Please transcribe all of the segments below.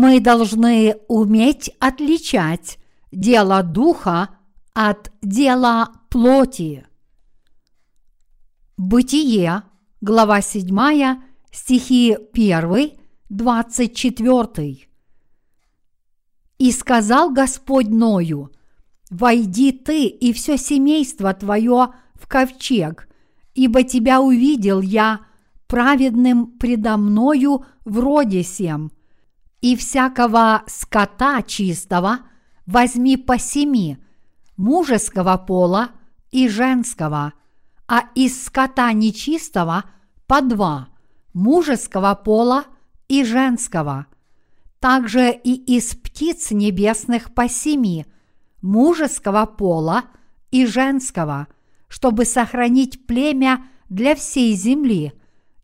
Мы должны уметь отличать дело духа от дела плоти. Бытие, глава 7, стихи 1, 24. «И сказал Господь Ною, «Войди ты и все семейство твое в ковчег, ибо тебя увидел я праведным предо мною в роде сем, и всякого скота чистого возьми по семи, мужеского пола и женского, а из скота нечистого по два, мужеского пола и женского. Также и из птиц небесных по семи, мужеского пола и женского, чтобы сохранить племя для всей земли,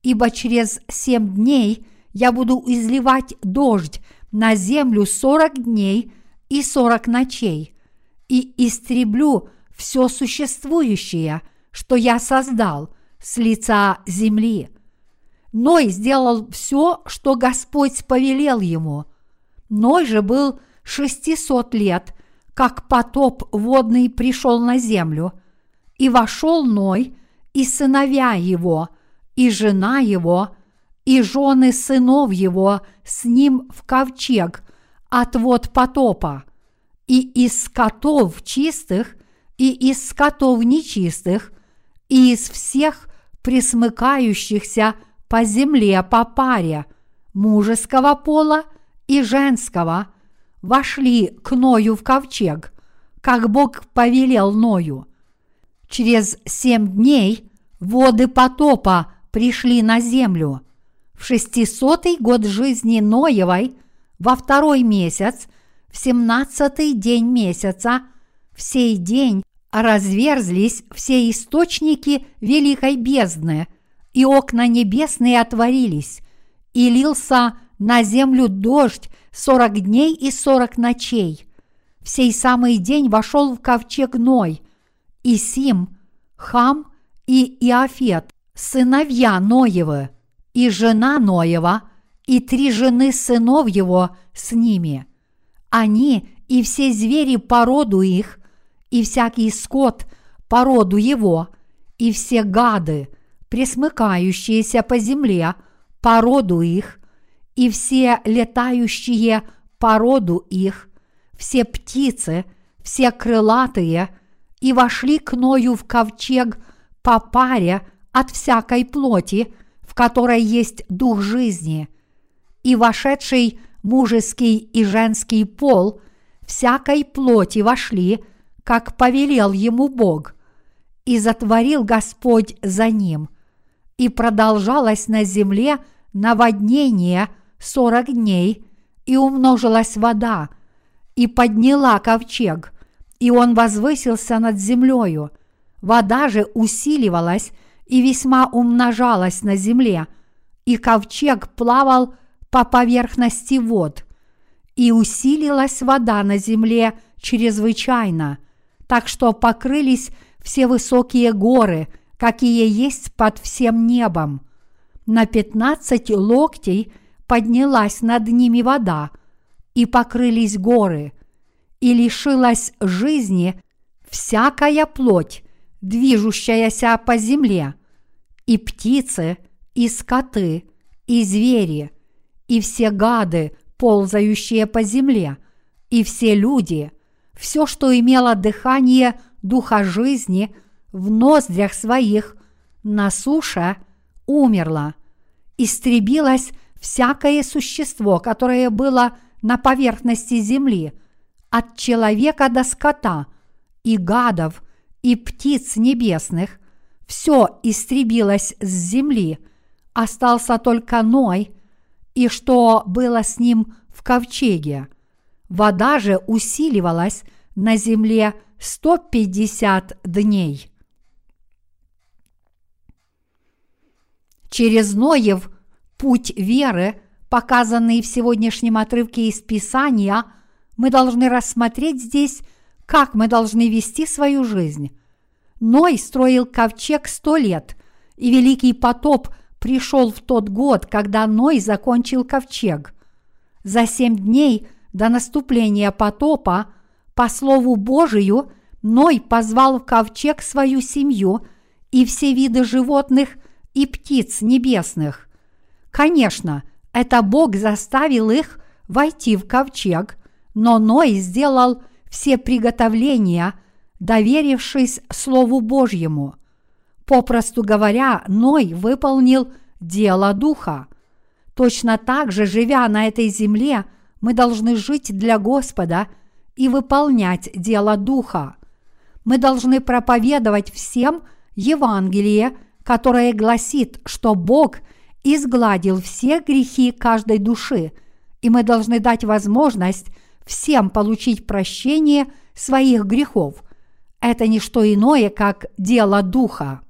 ибо через семь дней я буду изливать дождь на землю сорок дней и сорок ночей, и истреблю все существующее, что я создал с лица земли. Ной сделал все, что Господь повелел ему. Ной же был шестисот лет, как потоп водный пришел на землю, и вошел Ной, и сыновья его, и жена его, и жены сынов его с ним в ковчег от вод потопа, и из скотов чистых, и из скотов нечистых, и из всех присмыкающихся по земле по паре, мужеского пола и женского, вошли к Ною в ковчег, как Бог повелел Ною. Через семь дней воды потопа пришли на землю. В шестисотый год жизни Ноевой, во второй месяц, в семнадцатый день месяца, в сей день разверзлись все источники великой бездны, и окна небесные отворились, и лился на землю дождь сорок дней и сорок ночей. В сей самый день вошел в ковчег Ной, и Сим, Хам и Иофет, сыновья Ноевы, и жена Ноева, и три жены сынов его с ними. Они и все звери по роду их, и всякий скот по роду его, и все гады, пресмыкающиеся по земле по роду их, и все летающие по роду их, все птицы, все крылатые, и вошли к Ною в ковчег по паре от всякой плоти, в которой есть дух жизни, и вошедший мужеский и женский пол всякой плоти вошли, как повелел ему Бог, и затворил Господь за ним, и продолжалось на земле наводнение сорок дней, и умножилась вода, и подняла ковчег, и он возвысился над землею. Вода же усиливалась и весьма умножалась на земле, и ковчег плавал по поверхности вод, и усилилась вода на земле чрезвычайно, так что покрылись все высокие горы, какие есть под всем небом. На пятнадцать локтей поднялась над ними вода, и покрылись горы, и лишилась жизни всякая плоть, движущаяся по земле, и птицы, и скоты, и звери, и все гады, ползающие по земле, и все люди, все, что имело дыхание духа жизни в ноздрях своих, на суше умерло, истребилось всякое существо, которое было на поверхности земли, от человека до скота, и гадов, и птиц небесных, все истребилось с земли, остался только Ной, и что было с ним в ковчеге. Вода же усиливалась на земле 150 дней. Через Ноев путь веры, показанный в сегодняшнем отрывке из Писания, мы должны рассмотреть здесь как мы должны вести свою жизнь. Ной строил ковчег сто лет, и великий потоп пришел в тот год, когда Ной закончил ковчег. За семь дней до наступления потопа, по Слову Божию, Ной позвал в ковчег свою семью и все виды животных и птиц небесных. Конечно, это Бог заставил их войти в ковчег, но Ной сделал все приготовления, доверившись Слову Божьему. Попросту говоря, Ной выполнил дело Духа. Точно так же, живя на этой земле, мы должны жить для Господа и выполнять дело Духа. Мы должны проповедовать всем Евангелие, которое гласит, что Бог изгладил все грехи каждой души, и мы должны дать возможность всем получить прощение своих грехов. Это не что иное, как дело Духа.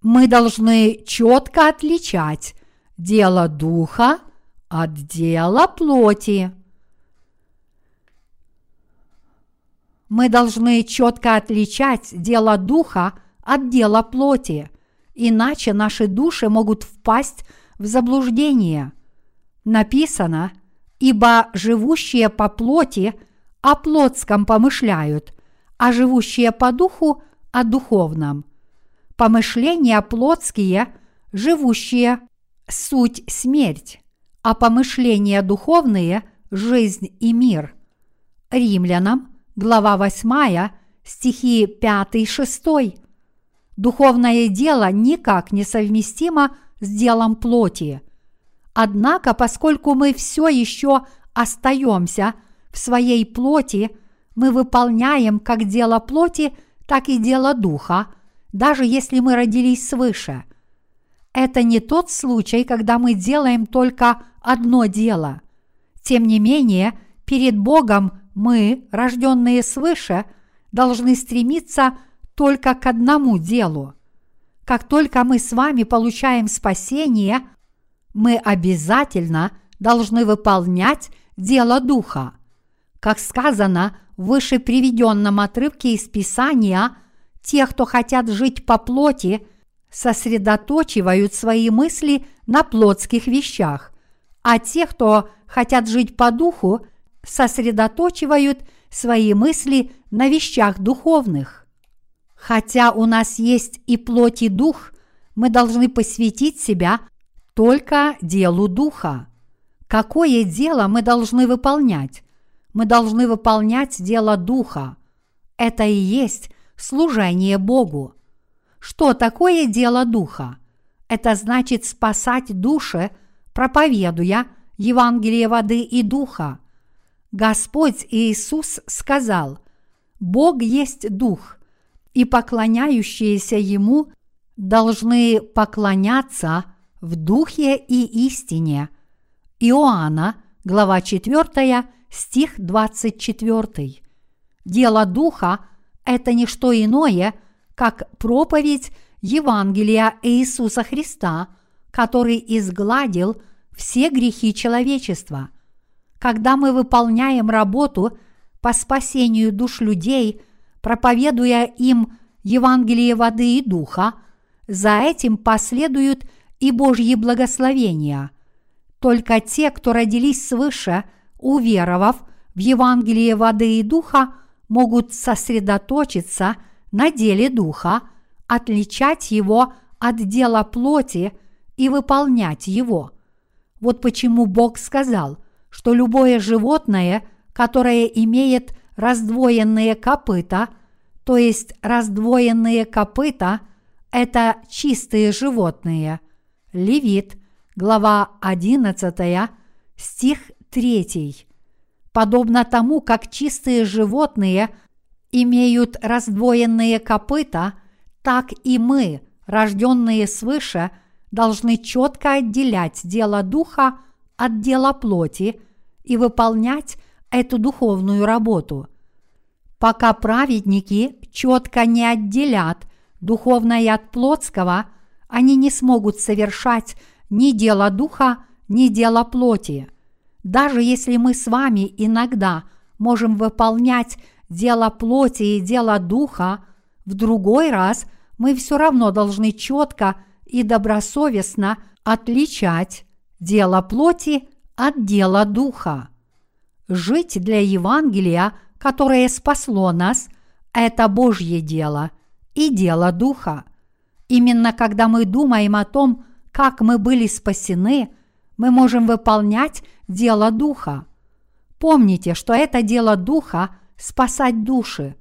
Мы должны четко отличать дело Духа от дела плоти. Мы должны четко отличать дело духа от дела плоти, иначе наши души могут впасть в заблуждение. Написано, ибо живущие по плоти о плотском помышляют, а живущие по духу о духовном. Помышления плотские, живущие – суть смерть, а помышления духовные – жизнь и мир. Римлянам – глава 8, стихи 5-6. Духовное дело никак не совместимо с делом плоти. Однако, поскольку мы все еще остаемся в своей плоти, мы выполняем как дело плоти, так и дело духа, даже если мы родились свыше. Это не тот случай, когда мы делаем только одно дело. Тем не менее, перед Богом мы, рожденные свыше, должны стремиться только к одному делу. Как только мы с вами получаем спасение, мы обязательно должны выполнять дело Духа. Как сказано в выше приведенном отрывке из Писания, те, кто хотят жить по плоти, сосредоточивают свои мысли на плотских вещах, а те, кто хотят жить по духу, сосредоточивают свои мысли на вещах духовных. Хотя у нас есть и плоть, и дух, мы должны посвятить себя только делу духа. Какое дело мы должны выполнять? Мы должны выполнять дело духа. Это и есть служение Богу. Что такое дело духа? Это значит спасать души, проповедуя Евангелие воды и духа – Господь Иисус сказал, Бог есть Дух, и поклоняющиеся Ему должны поклоняться в Духе и истине. Иоанна, глава 4, стих 24. Дело Духа – это не что иное, как проповедь Евангелия Иисуса Христа, который изгладил все грехи человечества – когда мы выполняем работу по спасению душ людей, проповедуя им Евангелие воды и духа, за этим последуют и Божьи благословения. Только те, кто родились свыше, уверовав в Евангелие воды и духа, могут сосредоточиться на деле духа, отличать его от дела плоти и выполнять его. Вот почему Бог сказал – что любое животное, которое имеет раздвоенные копыта, то есть раздвоенные копыта – это чистые животные. Левит, глава 11, стих 3. Подобно тому, как чистые животные имеют раздвоенные копыта, так и мы, рожденные свыше, должны четко отделять дело духа от дела плоти и выполнять эту духовную работу. Пока праведники четко не отделят духовное от плотского, они не смогут совершать ни дело духа, ни дело плоти. Даже если мы с вами иногда можем выполнять дело плоти и дело духа, в другой раз мы все равно должны четко и добросовестно отличать дело плоти от дела духа. Жить для Евангелия, которое спасло нас, это Божье дело и дело духа. Именно когда мы думаем о том, как мы были спасены, мы можем выполнять дело духа. Помните, что это дело духа – спасать души.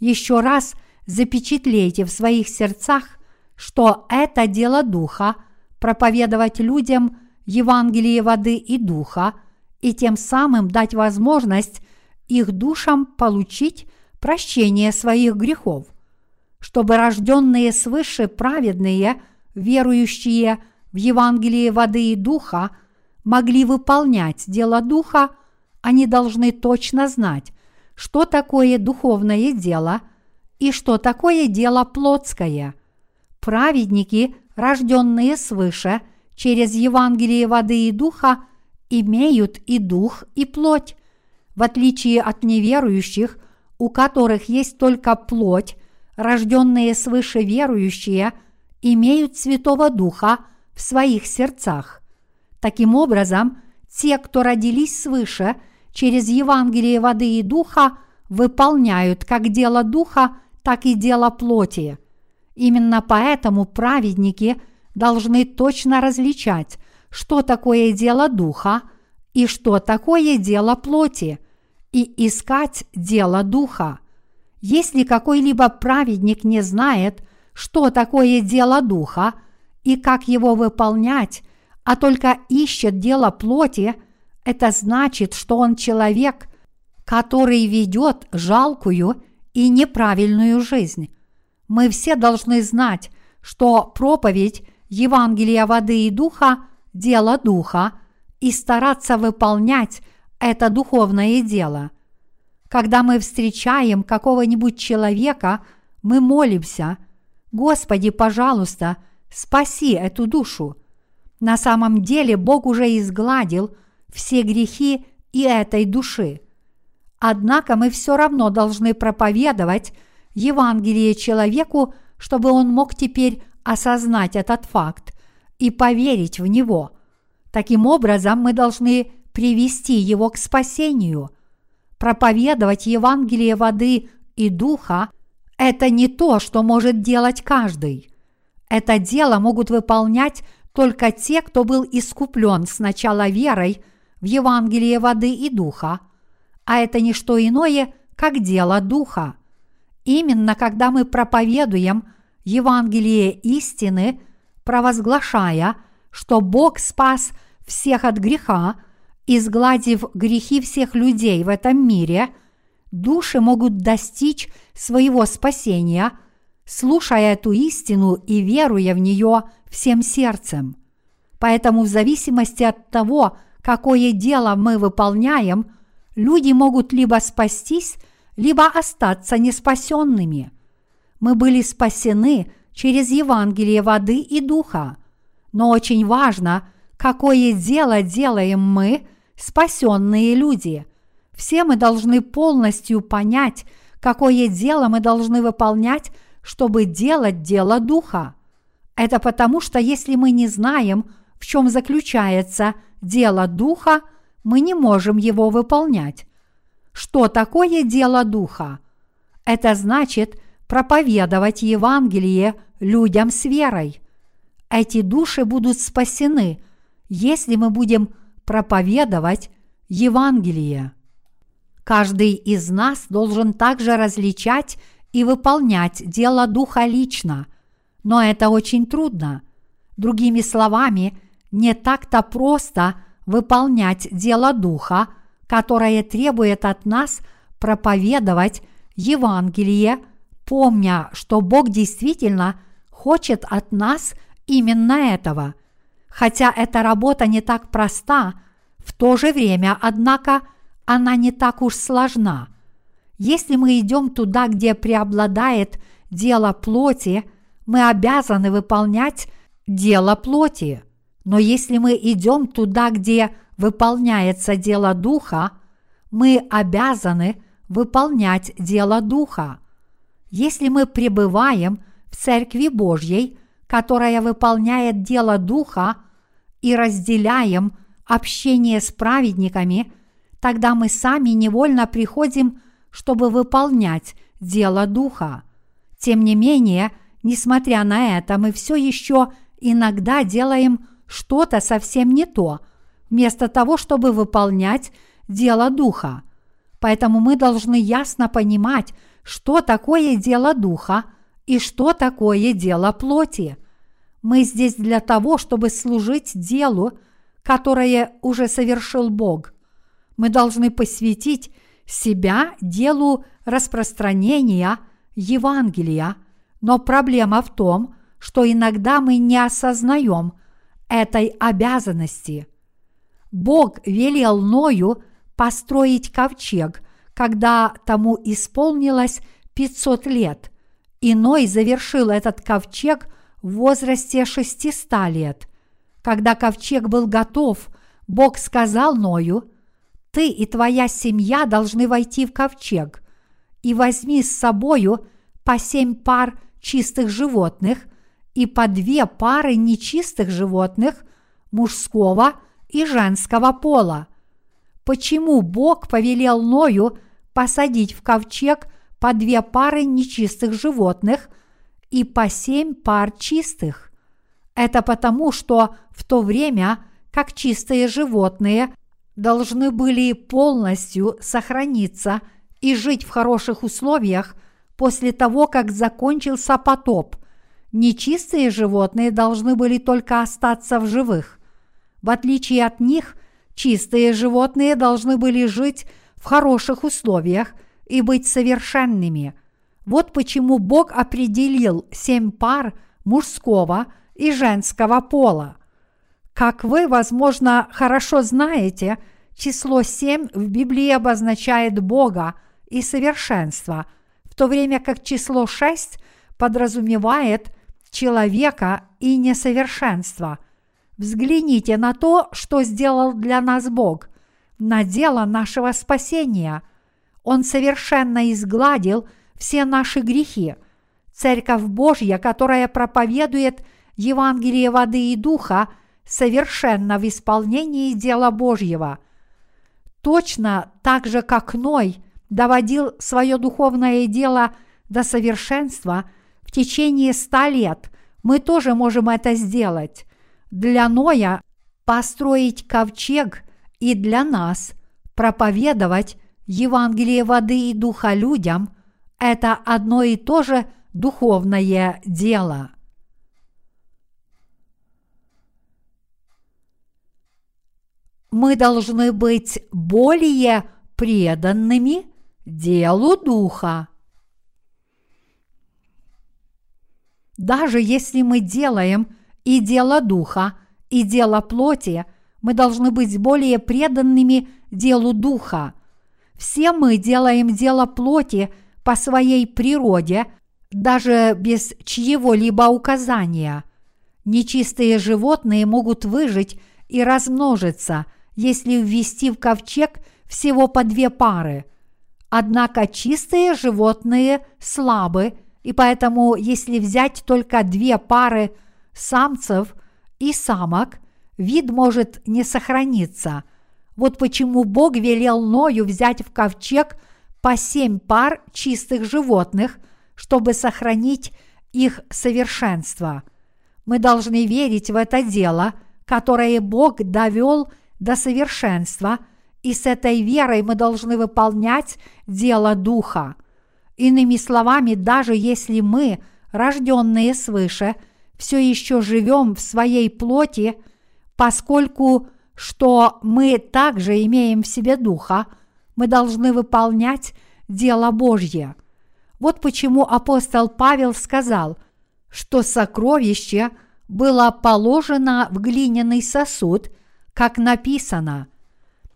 Еще раз запечатлейте в своих сердцах, что это дело духа – проповедовать людям Евангелие воды и духа и тем самым дать возможность их душам получить прощение своих грехов, чтобы рожденные свыше праведные, верующие в Евангелие воды и духа, могли выполнять дело духа, они должны точно знать, что такое духовное дело и что такое дело плотское. Праведники, рожденные свыше через Евангелие воды и духа, имеют и дух, и плоть, в отличие от неверующих, у которых есть только плоть, рожденные свыше верующие имеют Святого Духа в своих сердцах. Таким образом, те, кто родились свыше – через Евангелие воды и духа выполняют как дело духа, так и дело плоти. Именно поэтому праведники должны точно различать, что такое дело духа и что такое дело плоти, и искать дело духа. Если какой-либо праведник не знает, что такое дело духа и как его выполнять, а только ищет дело плоти – это значит, что он человек, который ведет жалкую и неправильную жизнь. Мы все должны знать, что проповедь Евангелия воды и духа – дело духа, и стараться выполнять это духовное дело. Когда мы встречаем какого-нибудь человека, мы молимся «Господи, пожалуйста, спаси эту душу». На самом деле Бог уже изгладил – все грехи и этой души. Однако мы все равно должны проповедовать Евангелие человеку, чтобы он мог теперь осознать этот факт и поверить в него. Таким образом, мы должны привести его к спасению. Проповедовать Евангелие воды и духа – это не то, что может делать каждый. Это дело могут выполнять только те, кто был искуплен сначала верой – в Евангелие воды и духа, а это не что иное, как дело духа. Именно когда мы проповедуем Евангелие истины, провозглашая, что Бог спас всех от греха, изгладив грехи всех людей в этом мире, души могут достичь своего спасения, слушая эту истину и веруя в нее всем сердцем. Поэтому в зависимости от того, какое дело мы выполняем, люди могут либо спастись, либо остаться неспасенными. Мы были спасены через Евангелие воды и духа, но очень важно, какое дело делаем мы, спасенные люди. Все мы должны полностью понять, какое дело мы должны выполнять, чтобы делать дело духа. Это потому, что если мы не знаем, в чем заключается дело духа, мы не можем его выполнять. Что такое дело духа? Это значит проповедовать Евангелие людям с верой. Эти души будут спасены, если мы будем проповедовать Евангелие. Каждый из нас должен также различать и выполнять дело Духа лично, но это очень трудно. Другими словами, не так-то просто выполнять дело Духа, которое требует от нас проповедовать Евангелие, помня, что Бог действительно хочет от нас именно этого. Хотя эта работа не так проста, в то же время, однако, она не так уж сложна. Если мы идем туда, где преобладает дело плоти, мы обязаны выполнять дело плоти. Но если мы идем туда, где выполняется дело Духа, мы обязаны выполнять дело Духа. Если мы пребываем в Церкви Божьей, которая выполняет дело Духа, и разделяем общение с праведниками, тогда мы сами невольно приходим, чтобы выполнять дело Духа. Тем не менее, несмотря на это, мы все еще иногда делаем что-то совсем не то, вместо того, чтобы выполнять дело Духа. Поэтому мы должны ясно понимать, что такое дело Духа и что такое дело плоти. Мы здесь для того, чтобы служить делу, которое уже совершил Бог. Мы должны посвятить себя делу распространения Евангелия, но проблема в том, что иногда мы не осознаем этой обязанности. Бог велел Ною построить ковчег, когда тому исполнилось 500 лет, и Ной завершил этот ковчег в возрасте 600 лет. Когда ковчег был готов, Бог сказал Ною, «Ты и твоя семья должны войти в ковчег, и возьми с собою по семь пар чистых животных и по две пары нечистых животных мужского и женского пола. Почему Бог повелел Ною посадить в ковчег по две пары нечистых животных и по семь пар чистых? Это потому, что в то время, как чистые животные должны были полностью сохраниться и жить в хороших условиях после того, как закончился потоп – Нечистые животные должны были только остаться в живых. В отличие от них, чистые животные должны были жить в хороших условиях и быть совершенными. Вот почему Бог определил семь пар мужского и женского пола. Как вы, возможно, хорошо знаете, число семь в Библии обозначает Бога и совершенство, в то время как число шесть подразумевает человека и несовершенства. Взгляните на то, что сделал для нас Бог, на дело нашего спасения. Он совершенно изгладил все наши грехи. Церковь Божья, которая проповедует Евангелие воды и духа, совершенно в исполнении дела Божьего. Точно так же, как Ной доводил свое духовное дело до совершенства – течение ста лет мы тоже можем это сделать. Для Ноя построить ковчег и для нас проповедовать Евангелие воды и духа людям – это одно и то же духовное дело. Мы должны быть более преданными делу духа. Даже если мы делаем и дело духа, и дело плоти, мы должны быть более преданными делу духа. Все мы делаем дело плоти по своей природе, даже без чьего-либо указания. Нечистые животные могут выжить и размножиться, если ввести в ковчег всего по две пары. Однако чистые животные слабы и поэтому, если взять только две пары самцев и самок, вид может не сохраниться. Вот почему Бог велел Ною взять в ковчег по семь пар чистых животных, чтобы сохранить их совершенство. Мы должны верить в это дело, которое Бог довел до совершенства, и с этой верой мы должны выполнять дело Духа – Иными словами, даже если мы, рожденные свыше, все еще живем в своей плоти, поскольку что мы также имеем в себе Духа, мы должны выполнять дело Божье. Вот почему апостол Павел сказал, что сокровище было положено в глиняный сосуд, как написано,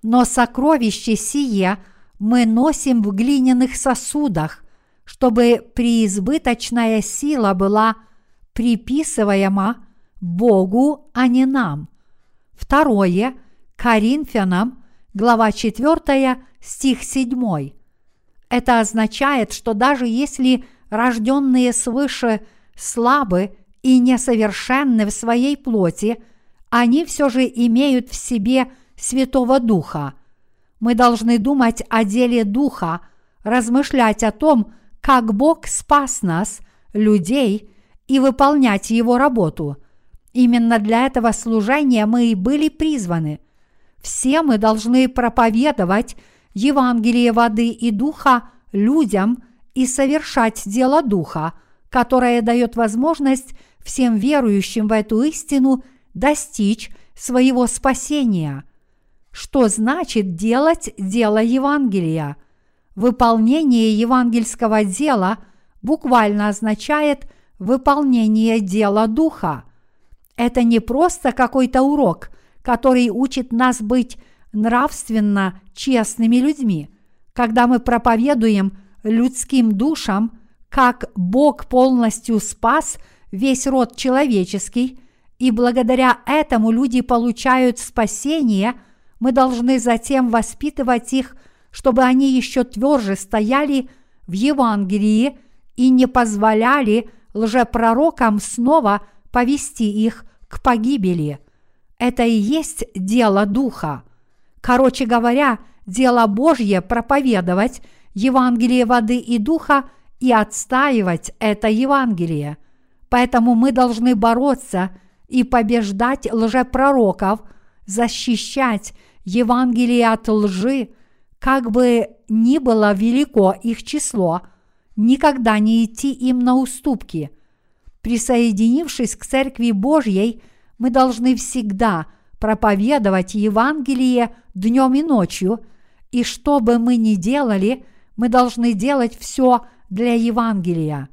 но сокровище сие мы носим в глиняных сосудах, чтобы преизбыточная сила была приписываема Богу, а не нам. Второе, Коринфянам, глава 4, стих 7. Это означает, что даже если рожденные свыше слабы и несовершенны в своей плоти, они все же имеют в себе Святого Духа. Мы должны думать о деле Духа, размышлять о том, как Бог спас нас, людей, и выполнять Его работу. Именно для этого служения мы и были призваны. Все мы должны проповедовать Евангелие воды и духа людям и совершать дело духа, которое дает возможность всем верующим в эту истину достичь своего спасения. Что значит делать дело Евангелия? Выполнение евангельского дела буквально означает выполнение дела Духа. Это не просто какой-то урок, который учит нас быть нравственно честными людьми. Когда мы проповедуем людским душам, как Бог полностью спас весь род человеческий, и благодаря этому люди получают спасение, мы должны затем воспитывать их, чтобы они еще тверже стояли в Евангелии и не позволяли лжепророкам снова повести их к погибели. Это и есть дело Духа. Короче говоря, дело Божье проповедовать Евангелие воды и духа и отстаивать это Евангелие. Поэтому мы должны бороться и побеждать лжепророков, защищать Евангелие от лжи, как бы ни было велико их число, никогда не идти им на уступки. Присоединившись к Церкви Божьей, мы должны всегда проповедовать Евангелие днем и ночью, и что бы мы ни делали, мы должны делать все для Евангелия.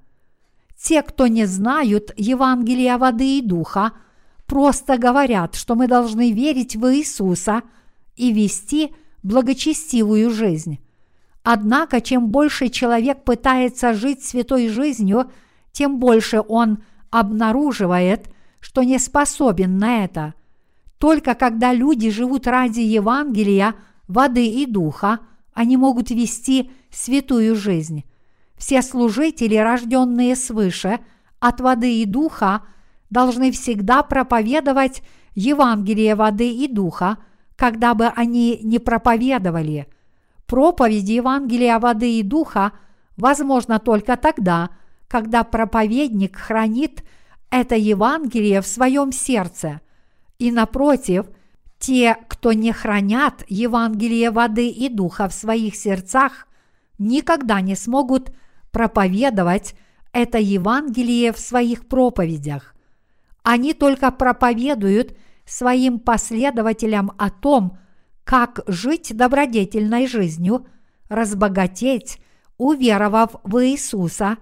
Те, кто не знают Евангелия воды и духа, просто говорят, что мы должны верить в Иисуса и вести благочестивую жизнь. Однако, чем больше человек пытается жить святой жизнью, тем больше он обнаруживает, что не способен на это. Только когда люди живут ради Евангелия, воды и духа, они могут вести святую жизнь. Все служители, рожденные свыше, от воды и духа, должны всегда проповедовать Евангелие воды и духа, когда бы они не проповедовали. Проповедь Евангелия воды и духа возможно только тогда, когда проповедник хранит это Евангелие в своем сердце. И напротив, те, кто не хранят Евангелие воды и духа в своих сердцах, никогда не смогут проповедовать это Евангелие в своих проповедях. Они только проповедуют своим последователям о том, как жить добродетельной жизнью, разбогатеть, уверовав в Иисуса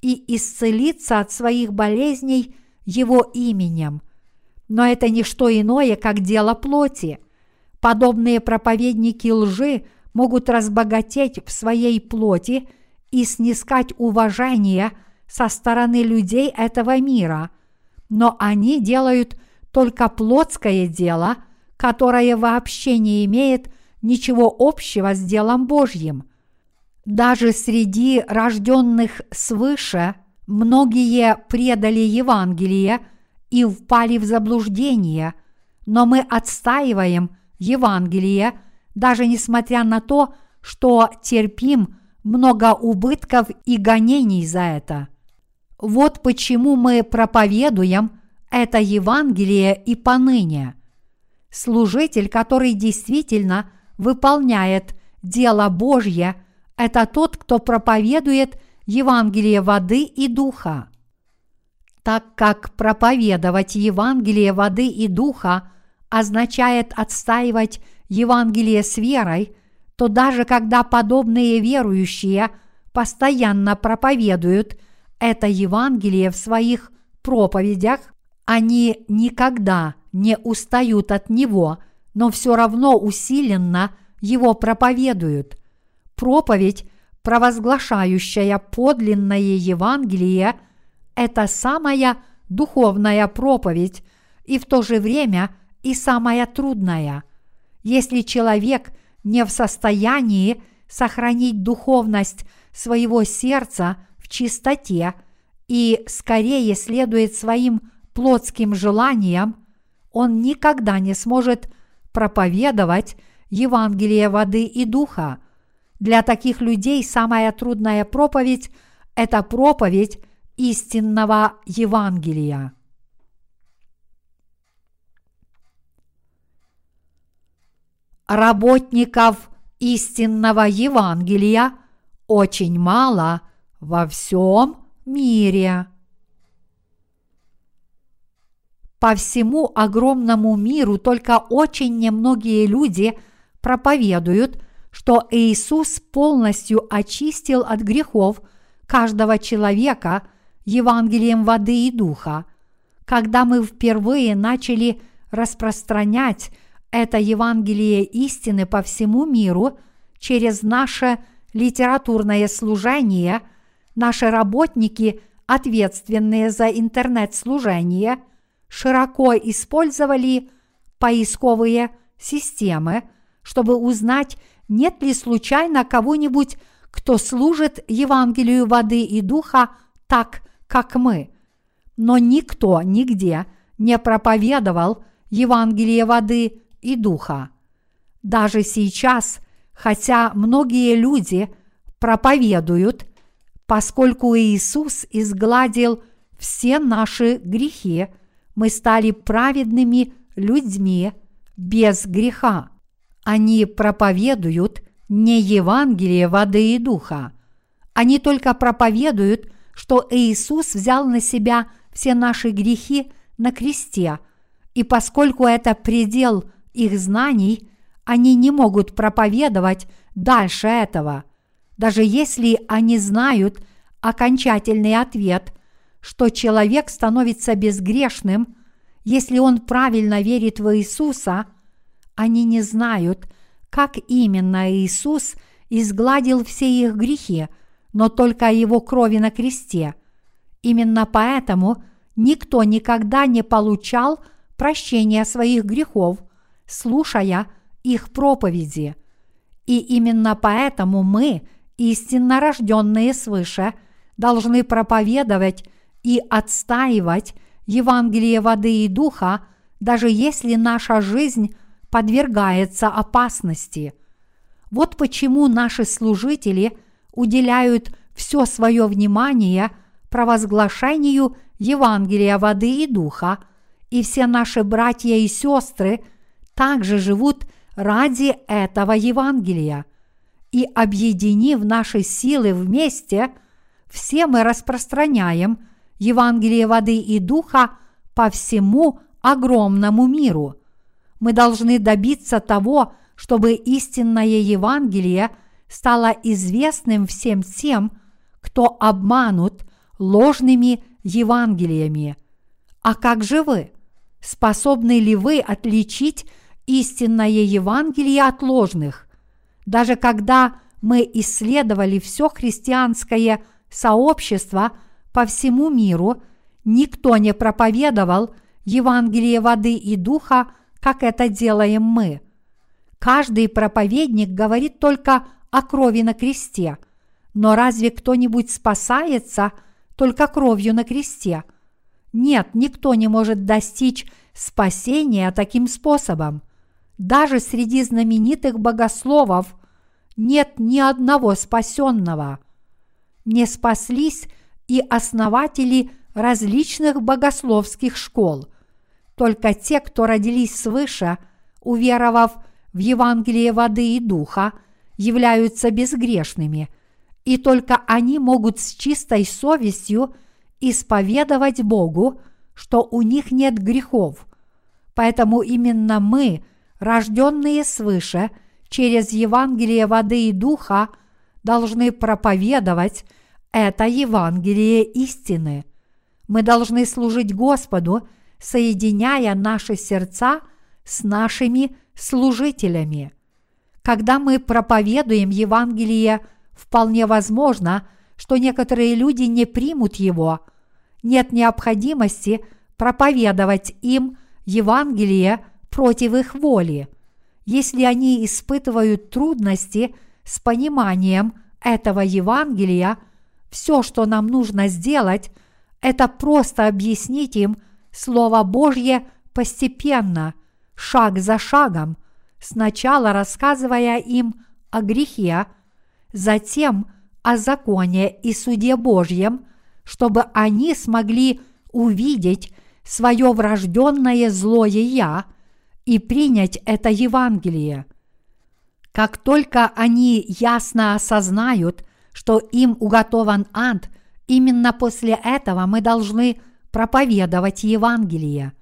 и исцелиться от своих болезней Его именем. Но это не что иное, как дело плоти. Подобные проповедники лжи могут разбогатеть в своей плоти и снискать уважение со стороны людей этого мира, но они делают только плотское дело, которое вообще не имеет ничего общего с делом Божьим. Даже среди рожденных свыше многие предали Евангелие и впали в заблуждение, но мы отстаиваем Евангелие, даже несмотря на то, что терпим много убытков и гонений за это. Вот почему мы проповедуем это Евангелие и поныне. Служитель, который действительно выполняет дело Божье, это тот, кто проповедует Евангелие воды и духа. Так как проповедовать Евангелие воды и духа означает отстаивать Евангелие с верой – то даже когда подобные верующие постоянно проповедуют это Евангелие в своих проповедях, они никогда не устают от него, но все равно усиленно его проповедуют. Проповедь, провозглашающая подлинное Евангелие, это самая духовная проповедь и в то же время и самая трудная. Если человек – не в состоянии сохранить духовность своего сердца в чистоте и скорее следует своим плотским желаниям, он никогда не сможет проповедовать Евангелие воды и духа. Для таких людей самая трудная проповедь – это проповедь истинного Евангелия. Работников истинного Евангелия очень мало во всем мире. По всему огромному миру только очень немногие люди проповедуют, что Иисус полностью очистил от грехов каждого человека Евангелием воды и духа. Когда мы впервые начали распространять это Евангелие истины по всему миру через наше литературное служение, наши работники, ответственные за интернет-служение, широко использовали поисковые системы, чтобы узнать, нет ли случайно кого-нибудь, кто служит Евангелию воды и духа так, как мы. Но никто нигде не проповедовал Евангелие воды и духа. Даже сейчас, хотя многие люди проповедуют, поскольку Иисус изгладил все наши грехи, мы стали праведными людьми без греха. Они проповедуют не Евангелие воды и духа. Они только проповедуют, что Иисус взял на себя все наши грехи на кресте, и поскольку это предел их знаний, они не могут проповедовать дальше этого, даже если они знают окончательный ответ, что человек становится безгрешным, если он правильно верит в Иисуса, они не знают, как именно Иисус изгладил все их грехи, но только его крови на кресте. Именно поэтому никто никогда не получал прощения своих грехов – слушая их проповеди. И именно поэтому мы, истинно рожденные свыше, должны проповедовать и отстаивать Евангелие воды и духа, даже если наша жизнь подвергается опасности. Вот почему наши служители уделяют все свое внимание провозглашению Евангелия воды и духа, и все наши братья и сестры – также живут ради этого Евангелия. И объединив наши силы вместе, все мы распространяем Евангелие воды и духа по всему огромному миру. Мы должны добиться того, чтобы истинное Евангелие стало известным всем тем, кто обманут ложными Евангелиями. А как же вы? Способны ли вы отличить истинное Евангелие от ложных. Даже когда мы исследовали все христианское сообщество по всему миру, никто не проповедовал Евангелие воды и духа, как это делаем мы. Каждый проповедник говорит только о крови на кресте. Но разве кто-нибудь спасается только кровью на кресте? Нет, никто не может достичь спасения таким способом. Даже среди знаменитых богословов нет ни одного спасенного. Не спаслись и основатели различных богословских школ. Только те, кто родились свыше, уверовав в Евангелие воды и духа, являются безгрешными, и только они могут с чистой совестью исповедовать Богу, что у них нет грехов. Поэтому именно мы – рожденные свыше через Евангелие воды и духа, должны проповедовать это Евангелие истины. Мы должны служить Господу, соединяя наши сердца с нашими служителями. Когда мы проповедуем Евангелие, вполне возможно, что некоторые люди не примут его. Нет необходимости проповедовать им Евангелие – против их воли. Если они испытывают трудности с пониманием этого Евангелия, все, что нам нужно сделать, это просто объяснить им Слово Божье постепенно, шаг за шагом, сначала рассказывая им о грехе, затем о законе и суде Божьем, чтобы они смогли увидеть свое врожденное злое «я» и принять это Евангелие. Как только они ясно осознают, что им уготован ад, именно после этого мы должны проповедовать Евангелие.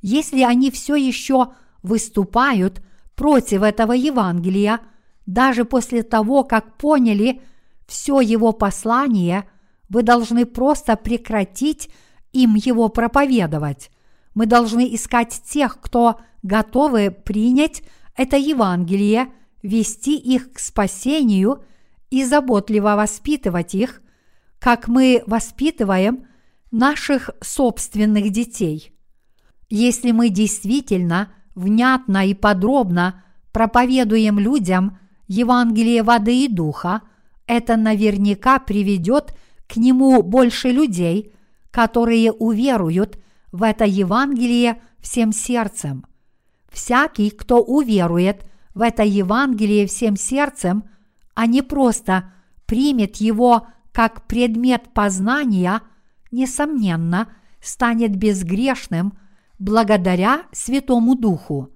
Если они все еще выступают против этого Евангелия, даже после того, как поняли все его послание, вы должны просто прекратить им его проповедовать. Мы должны искать тех, кто готовы принять это Евангелие, вести их к спасению и заботливо воспитывать их, как мы воспитываем наших собственных детей. Если мы действительно внятно и подробно проповедуем людям Евангелие воды и духа, это наверняка приведет к нему больше людей, которые уверуют в это Евангелие всем сердцем. Всякий, кто уверует в это Евангелие всем сердцем, а не просто примет его как предмет познания, несомненно, станет безгрешным благодаря Святому Духу.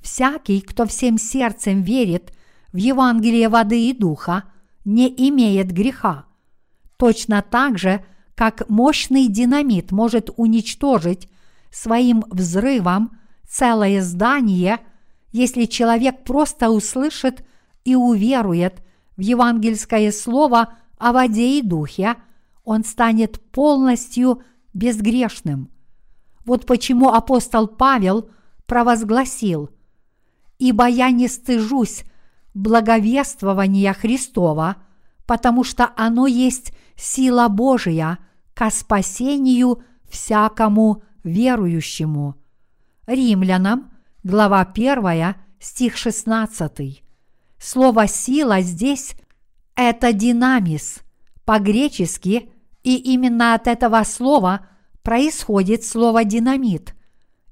Всякий, кто всем сердцем верит в Евангелие воды и духа, не имеет греха. Точно так же, как мощный динамит может уничтожить своим взрывом целое здание, если человек просто услышит и уверует в евангельское слово о воде и духе, он станет полностью безгрешным. Вот почему апостол Павел провозгласил «Ибо я не стыжусь благовествования Христова, потому что оно есть сила Божия ко спасению всякому верующему». Римлянам, глава 1, стих 16. Слово «сила» здесь – это динамис, по-гречески, и именно от этого слова происходит слово «динамит».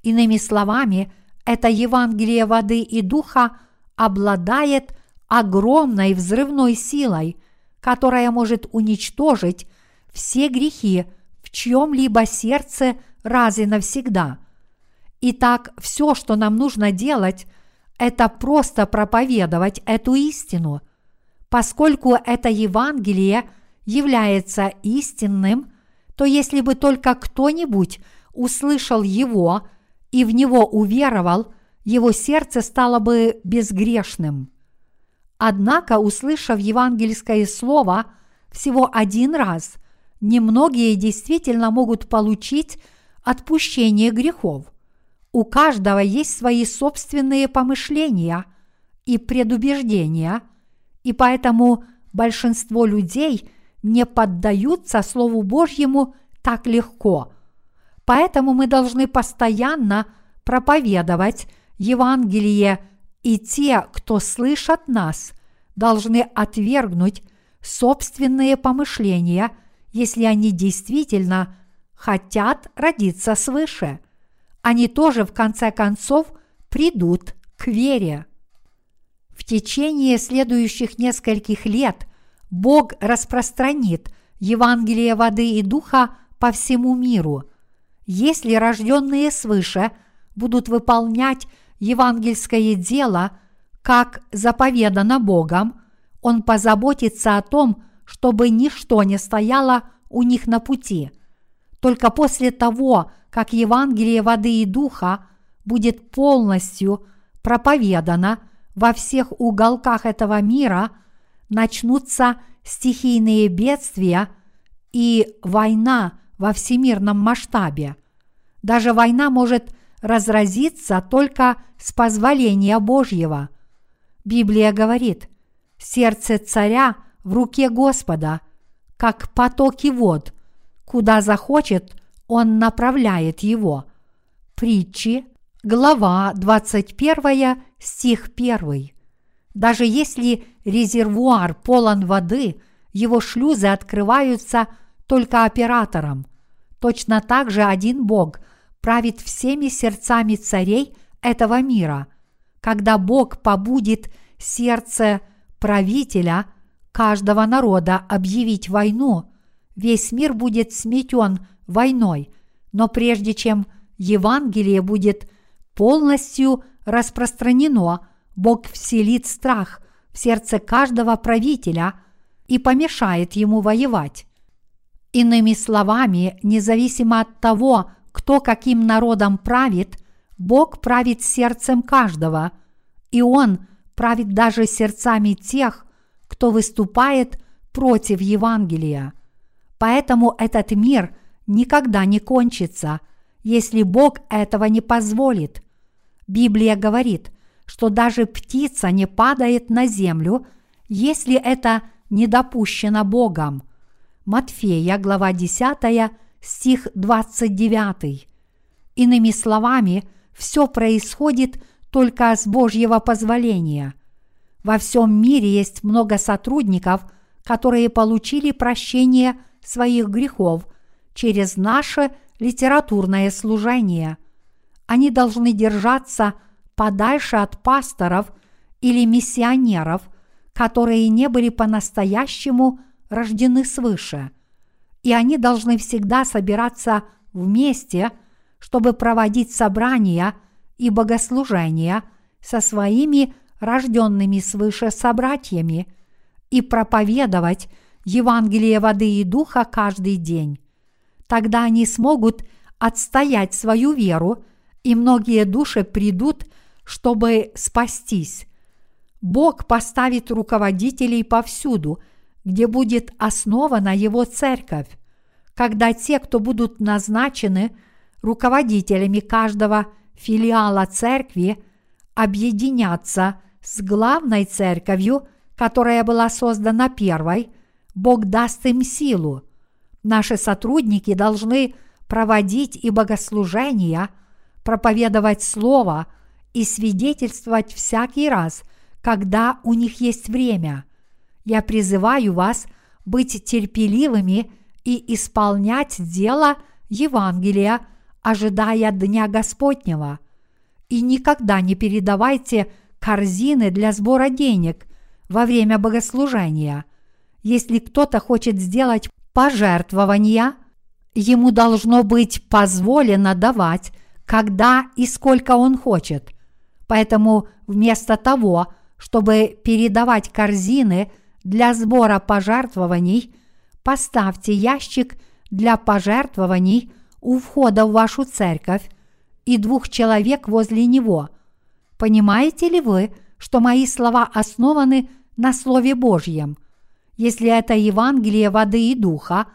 Иными словами, это Евангелие воды и духа обладает огромной взрывной силой, которая может уничтожить все грехи в чьем-либо сердце раз и навсегда. Итак, все, что нам нужно делать, это просто проповедовать эту истину. Поскольку это Евангелие является истинным, то если бы только кто-нибудь услышал его и в него уверовал, его сердце стало бы безгрешным. Однако, услышав евангельское слово всего один раз, немногие действительно могут получить отпущение грехов. У каждого есть свои собственные помышления и предубеждения, и поэтому большинство людей не поддаются Слову Божьему так легко. Поэтому мы должны постоянно проповедовать Евангелие, и те, кто слышат нас, должны отвергнуть собственные помышления, если они действительно хотят родиться свыше. Они тоже в конце концов придут к вере. В течение следующих нескольких лет Бог распространит Евангелие воды и духа по всему миру. Если рожденные свыше – будут выполнять евангельское дело, как заповедано Богом, Он позаботится о том, чтобы ничто не стояло у них на пути. Только после того, как Евангелие воды и духа будет полностью проповедано во всех уголках этого мира, начнутся стихийные бедствия и война во всемирном масштабе. Даже война может разразится только с позволения Божьего. Библия говорит, сердце царя в руке Господа, как потоки вод, куда захочет, он направляет его. Притчи, глава 21, стих 1. Даже если резервуар полон воды, его шлюзы открываются только оператором. точно так же один Бог правит всеми сердцами царей этого мира. Когда Бог побудит сердце правителя каждого народа объявить войну, весь мир будет сметен войной, но прежде чем Евангелие будет полностью распространено, Бог вселит страх в сердце каждого правителя и помешает ему воевать. Иными словами, независимо от того, кто каким народом правит, Бог правит сердцем каждого, и Он правит даже сердцами тех, кто выступает против Евангелия. Поэтому этот мир никогда не кончится, если Бог этого не позволит. Библия говорит, что даже птица не падает на землю, если это не допущено Богом. Матфея, глава 10, стих 29. Иными словами, все происходит только с Божьего позволения. Во всем мире есть много сотрудников, которые получили прощение своих грехов через наше литературное служение. Они должны держаться подальше от пасторов или миссионеров, которые не были по-настоящему рождены свыше. И они должны всегда собираться вместе, чтобы проводить собрания и богослужения со своими рожденными свыше собратьями и проповедовать Евангелие воды и духа каждый день. Тогда они смогут отстоять свою веру, и многие души придут чтобы спастись. Бог поставит руководителей повсюду, где будет основана Его церковь. Когда те, кто будут назначены руководителями каждого филиала церкви, объединятся с главной церковью, которая была создана первой, Бог даст им силу. Наши сотрудники должны проводить и богослужения, проповедовать Слово – и свидетельствовать всякий раз, когда у них есть время. Я призываю вас быть терпеливыми и исполнять дело Евангелия, ожидая Дня Господнего. И никогда не передавайте корзины для сбора денег во время богослужения. Если кто-то хочет сделать пожертвования, ему должно быть позволено давать, когда и сколько он хочет. Поэтому вместо того, чтобы передавать корзины для сбора пожертвований, поставьте ящик для пожертвований у входа в вашу церковь и двух человек возле него. Понимаете ли вы, что мои слова основаны на Слове Божьем? Если это Евангелие воды и духа,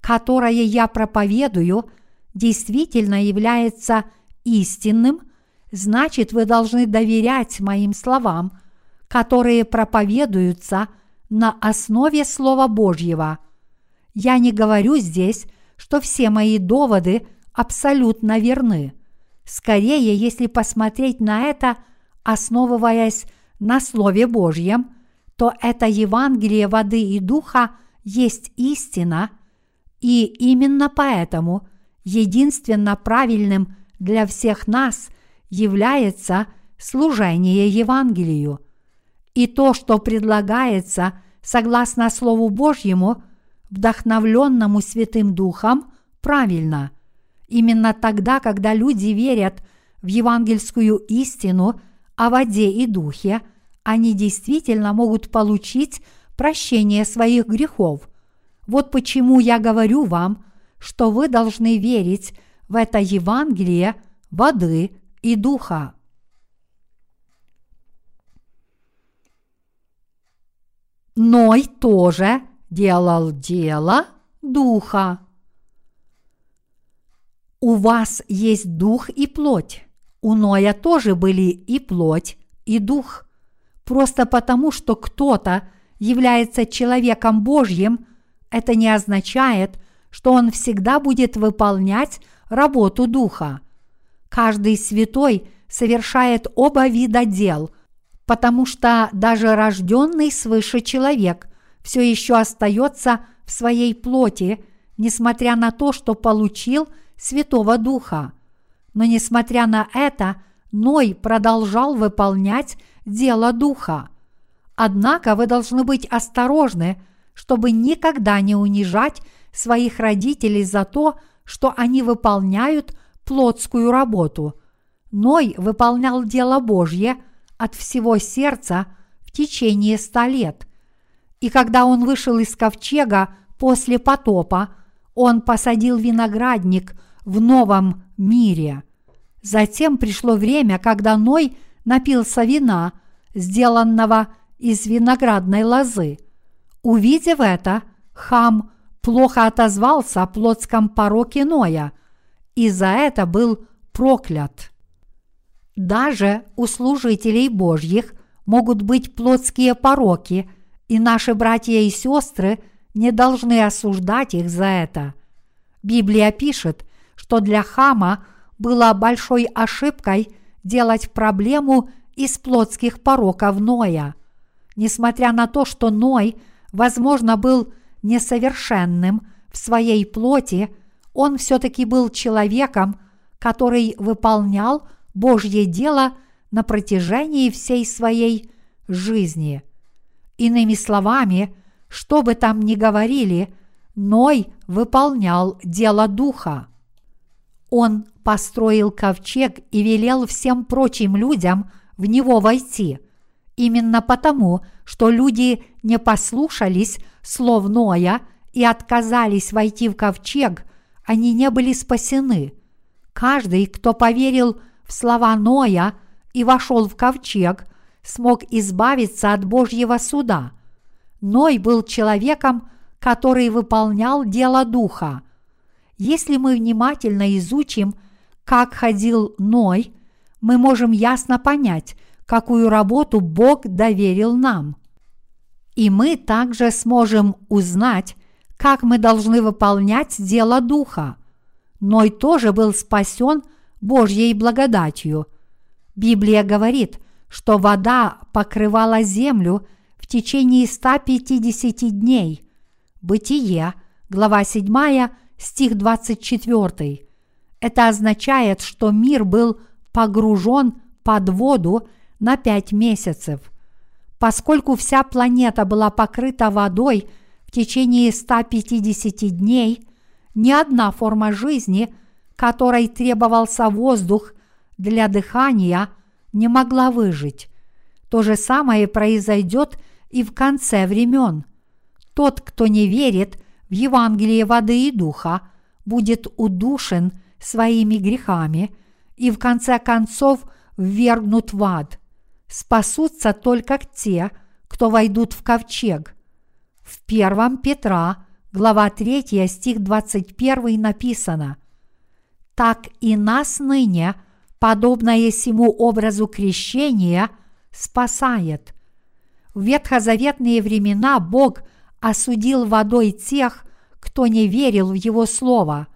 которое я проповедую, действительно является истинным – значит вы должны доверять моим словам, которые проповедуются на основе Слова Божьего. Я не говорю здесь, что все мои доводы абсолютно верны. Скорее, если посмотреть на это, основываясь на Слове Божьем, то это Евангелие воды и духа есть истина, и именно поэтому единственно правильным для всех нас является служение Евангелию. И то, что предлагается согласно Слову Божьему, вдохновленному Святым Духом, правильно. Именно тогда, когда люди верят в евангельскую истину о воде и духе, они действительно могут получить прощение своих грехов. Вот почему я говорю вам, что вы должны верить в это Евангелие воды и духа. Ной тоже делал дело духа. У вас есть дух и плоть. У Ноя тоже были и плоть, и дух. Просто потому, что кто-то является человеком Божьим, это не означает, что он всегда будет выполнять работу духа. Каждый святой совершает оба вида дел, потому что даже рожденный свыше человек все еще остается в своей плоти, несмотря на то, что получил Святого Духа. Но несмотря на это, Ной продолжал выполнять дело Духа. Однако вы должны быть осторожны, чтобы никогда не унижать своих родителей за то, что они выполняют плотскую работу. Ной выполнял дело Божье от всего сердца в течение ста лет. И когда он вышел из ковчега после потопа, он посадил виноградник в новом мире. Затем пришло время, когда Ной напился вина, сделанного из виноградной лозы. Увидев это, хам плохо отозвался о плотском пороке Ноя, и за это был проклят. Даже у служителей Божьих могут быть плотские пороки, и наши братья и сестры не должны осуждать их за это. Библия пишет, что для Хама было большой ошибкой делать проблему из плотских пороков Ноя. Несмотря на то, что Ной, возможно, был несовершенным в своей плоти, он все-таки был человеком, который выполнял Божье дело на протяжении всей своей жизни. Иными словами, что бы там ни говорили, Ной выполнял дело Духа. Он построил ковчег и велел всем прочим людям в него войти. Именно потому, что люди не послушались слов Ноя и отказались войти в ковчег, они не были спасены. Каждый, кто поверил в слова Ноя и вошел в ковчег, смог избавиться от Божьего суда. Ной был человеком, который выполнял дело Духа. Если мы внимательно изучим, как ходил Ной, мы можем ясно понять, какую работу Бог доверил нам. И мы также сможем узнать, как мы должны выполнять дело Духа. Ной тоже был спасен – Божьей благодатью. Библия говорит, что вода покрывала землю в течение 150 дней. Бытие, глава 7, стих 24. Это означает, что мир был погружен под воду на пять месяцев. Поскольку вся планета была покрыта водой в течение 150 дней, ни одна форма жизни – которой требовался воздух для дыхания, не могла выжить. То же самое произойдет и в конце времен. Тот, кто не верит в Евангелие воды и духа, будет удушен своими грехами и в конце концов ввергнут в ад. Спасутся только те, кто войдут в ковчег. В 1 Петра, глава 3, стих 21 написано – так и нас ныне, подобное сему образу крещения, спасает. В ветхозаветные времена Бог осудил водой тех, кто не верил в Его Слово,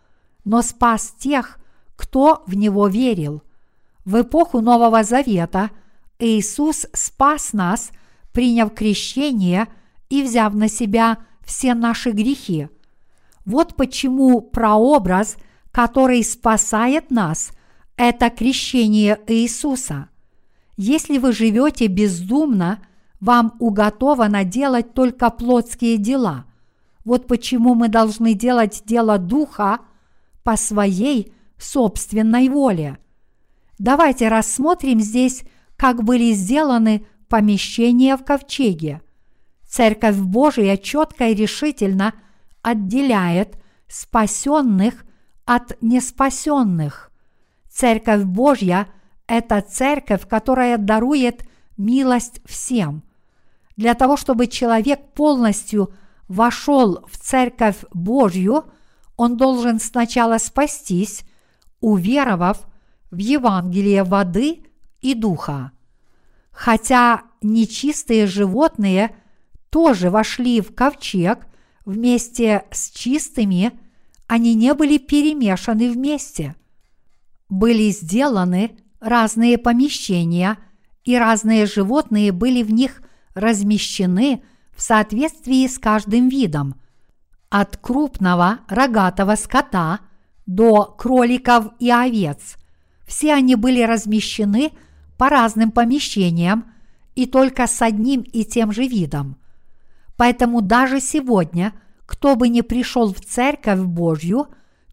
но спас тех, кто в Него верил. В эпоху Нового Завета Иисус спас нас, приняв крещение и взяв на себя все наши грехи. Вот почему прообраз – который спасает нас, это крещение Иисуса. Если вы живете бездумно, вам уготовано делать только плотские дела. Вот почему мы должны делать дело Духа по своей собственной воле. Давайте рассмотрим здесь, как были сделаны помещения в ковчеге. Церковь Божия четко и решительно отделяет спасенных от неспасенных. Церковь Божья – это церковь, которая дарует милость всем. Для того, чтобы человек полностью вошел в церковь Божью, он должен сначала спастись, уверовав в Евангелие воды и духа. Хотя нечистые животные тоже вошли в ковчег вместе с чистыми – они не были перемешаны вместе. Были сделаны разные помещения, и разные животные были в них размещены в соответствии с каждым видом. от крупного рогатого скота до кроликов и овец. Все они были размещены по разным помещениям и только с одним и тем же видом. Поэтому даже сегодня, кто бы ни пришел в Церковь Божью,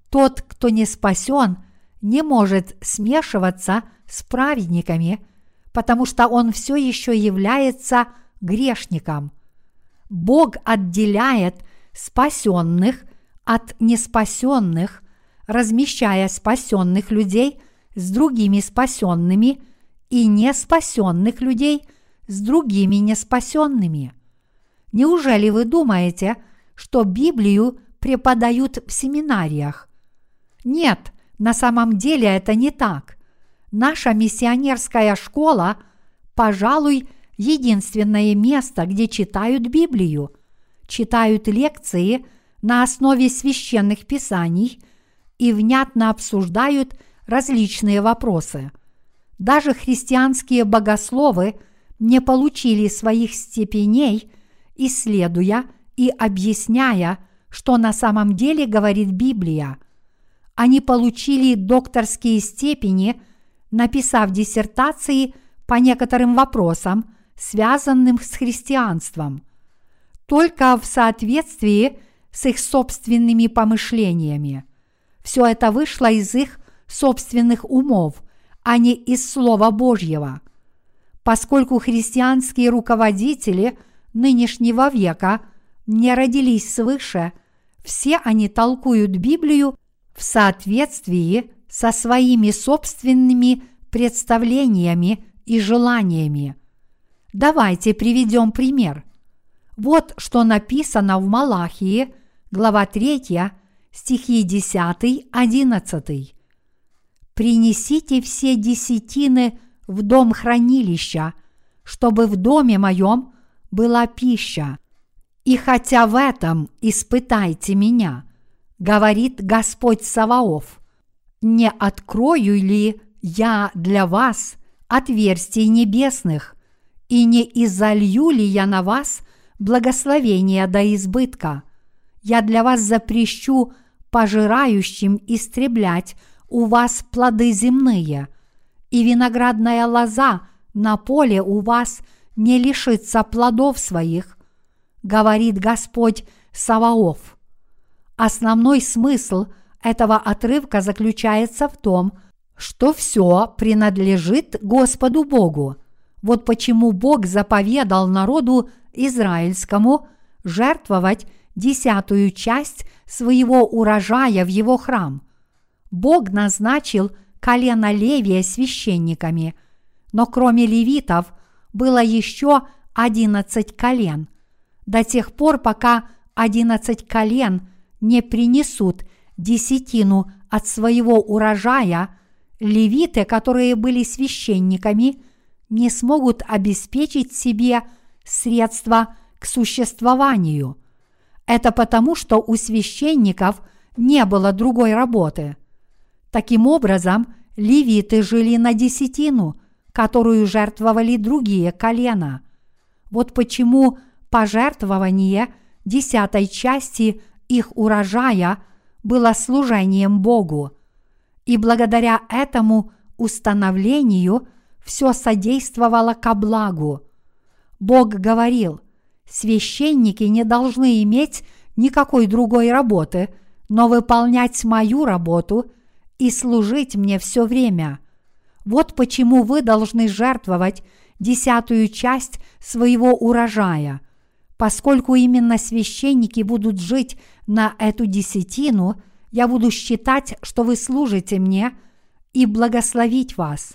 тот, кто не спасен, не может смешиваться с праведниками, потому что он все еще является грешником. Бог отделяет спасенных от неспасенных, размещая спасенных людей с другими спасенными и неспасенных людей с другими неспасенными. Неужели вы думаете, что Библию преподают в семинариях? Нет, на самом деле это не так. Наша миссионерская школа, пожалуй, единственное место, где читают Библию, читают лекции на основе священных писаний и внятно обсуждают различные вопросы. Даже христианские богословы не получили своих степеней, исследуя и объясняя, что на самом деле говорит Библия. Они получили докторские степени, написав диссертации по некоторым вопросам, связанным с христианством, только в соответствии с их собственными помышлениями. Все это вышло из их собственных умов, а не из Слова Божьего. Поскольку христианские руководители нынешнего века не родились свыше, все они толкуют Библию в соответствии со своими собственными представлениями и желаниями. Давайте приведем пример. Вот что написано в Малахии, глава 3, стихи 10-11. «Принесите все десятины в дом хранилища, чтобы в доме моем была пища. И хотя в этом испытайте меня, говорит Господь Саваоф, не открою ли я для вас отверстий небесных, и не изолью ли я на вас благословение до избытка? Я для вас запрещу пожирающим истреблять у вас плоды земные, и виноградная лоза на поле у вас не лишится плодов своих, говорит Господь Саваоф. Основной смысл этого отрывка заключается в том, что все принадлежит Господу Богу. Вот почему Бог заповедал народу израильскому жертвовать десятую часть своего урожая в его храм. Бог назначил колено Левия священниками, но кроме левитов было еще одиннадцать колен. До тех пор, пока одиннадцать колен не принесут десятину от своего урожая, левиты, которые были священниками, не смогут обеспечить себе средства к существованию – это потому, что у священников не было другой работы. Таким образом, левиты жили на десятину, которую жертвовали другие колена. Вот почему пожертвование десятой части их урожая было служением Богу. И благодаря этому установлению все содействовало ко благу. Бог говорил – Священники не должны иметь никакой другой работы, но выполнять мою работу и служить мне все время. Вот почему вы должны жертвовать десятую часть своего урожая. Поскольку именно священники будут жить на эту десятину, я буду считать, что вы служите мне и благословить вас.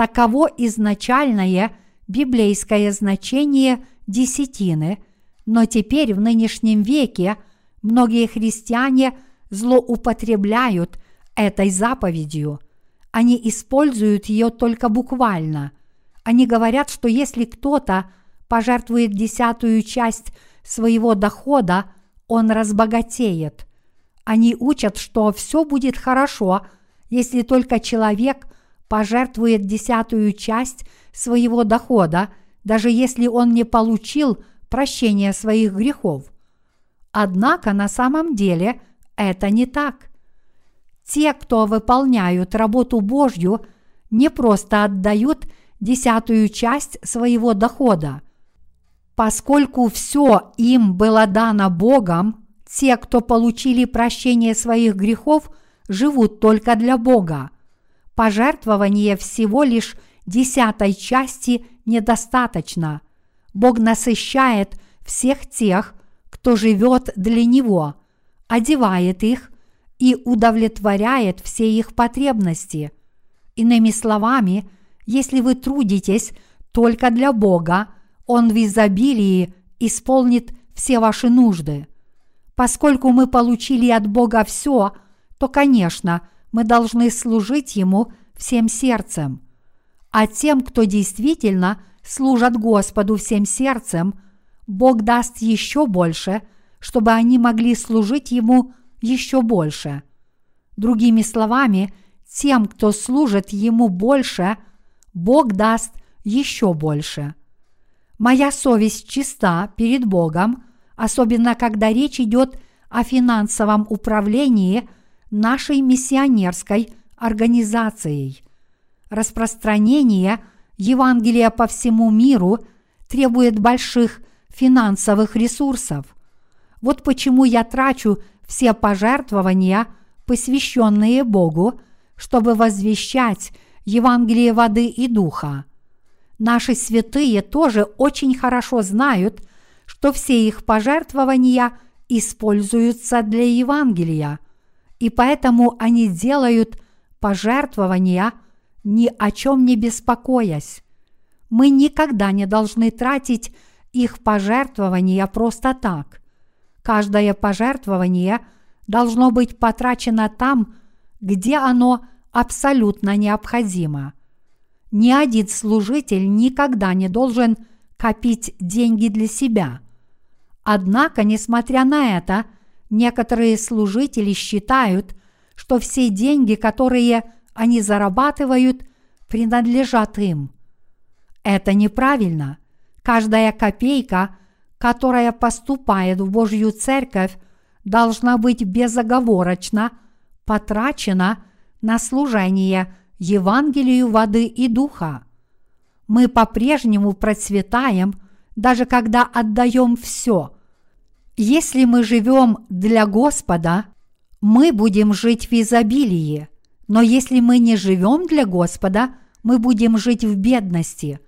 Таково изначальное библейское значение десятины, но теперь в нынешнем веке многие христиане злоупотребляют этой заповедью. Они используют ее только буквально. Они говорят, что если кто-то пожертвует десятую часть своего дохода, он разбогатеет. Они учат, что все будет хорошо, если только человек пожертвует десятую часть своего дохода – даже если он не получил прощения своих грехов. Однако на самом деле это не так. Те, кто выполняют работу Божью, не просто отдают десятую часть своего дохода. Поскольку все им было дано Богом, те, кто получили прощение своих грехов, живут только для Бога. Пожертвование всего лишь десятой части недостаточно. Бог насыщает всех тех, кто живет для Него, одевает их и удовлетворяет все их потребности. Иными словами, если вы трудитесь только для Бога, Он в изобилии исполнит все ваши нужды. Поскольку мы получили от Бога все, то, конечно, мы должны служить Ему всем сердцем. А тем, кто действительно служат Господу всем сердцем, Бог даст еще больше, чтобы они могли служить Ему еще больше. Другими словами, тем, кто служит Ему больше, Бог даст еще больше. Моя совесть чиста перед Богом, особенно когда речь идет о финансовом управлении нашей миссионерской организацией. Распространение Евангелия по всему миру требует больших финансовых ресурсов. Вот почему я трачу все пожертвования, посвященные Богу, чтобы возвещать Евангелие воды и духа. Наши святые тоже очень хорошо знают, что все их пожертвования используются для Евангелия, и поэтому они делают пожертвования ни о чем не беспокоясь. Мы никогда не должны тратить их пожертвования просто так. Каждое пожертвование должно быть потрачено там, где оно абсолютно необходимо. Ни один служитель никогда не должен копить деньги для себя. Однако, несмотря на это, некоторые служители считают, что все деньги, которые они зарабатывают, принадлежат им. Это неправильно. Каждая копейка которая поступает в Божью Церковь, должна быть безоговорочно потрачена на служение Евангелию воды и духа. Мы по-прежнему процветаем, даже когда отдаем все. Если мы живем для Господа, мы будем жить в изобилии, но если мы не живем для Господа, мы будем жить в бедности.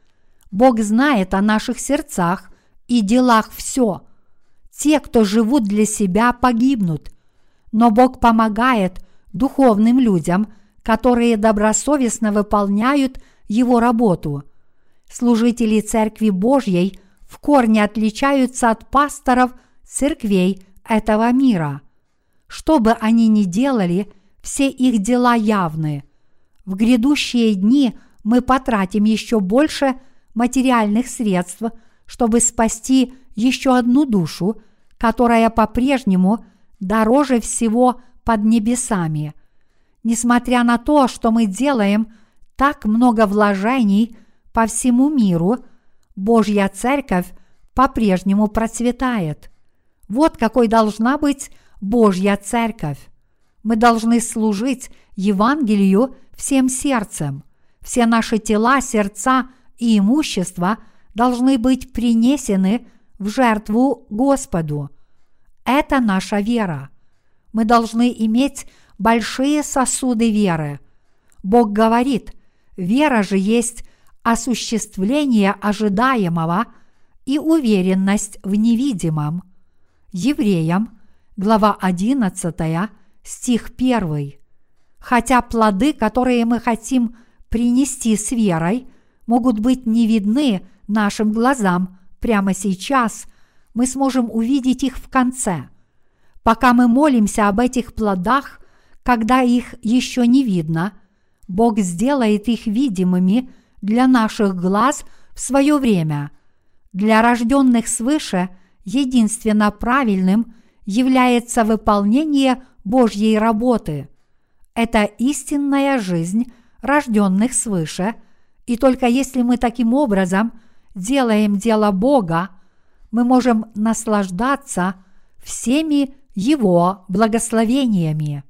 Бог знает о наших сердцах и делах все. Те, кто живут для себя, погибнут. Но Бог помогает духовным людям, которые добросовестно выполняют Его работу. Служители Церкви Божьей в корне отличаются от пасторов церквей этого мира. Что бы они ни делали, все их дела явны. В грядущие дни мы потратим еще больше материальных средств – чтобы спасти еще одну душу, которая по-прежнему дороже всего под небесами. Несмотря на то, что мы делаем так много вложений по всему миру, Божья Церковь по-прежнему процветает. Вот какой должна быть Божья Церковь. Мы должны служить Евангелию всем сердцем. Все наши тела, сердца и имущество – должны быть принесены в жертву Господу. Это наша вера. Мы должны иметь большие сосуды веры. Бог говорит, вера же есть осуществление ожидаемого и уверенность в невидимом. Евреям, глава 11, стих 1. Хотя плоды, которые мы хотим принести с верой, могут быть не видны нашим глазам прямо сейчас, мы сможем увидеть их в конце. Пока мы молимся об этих плодах, когда их еще не видно, Бог сделает их видимыми для наших глаз в свое время. Для рожденных свыше единственно правильным является выполнение Божьей работы. Это истинная жизнь рожденных свыше, и только если мы таким образом – делаем дело Бога, мы можем наслаждаться всеми Его благословениями.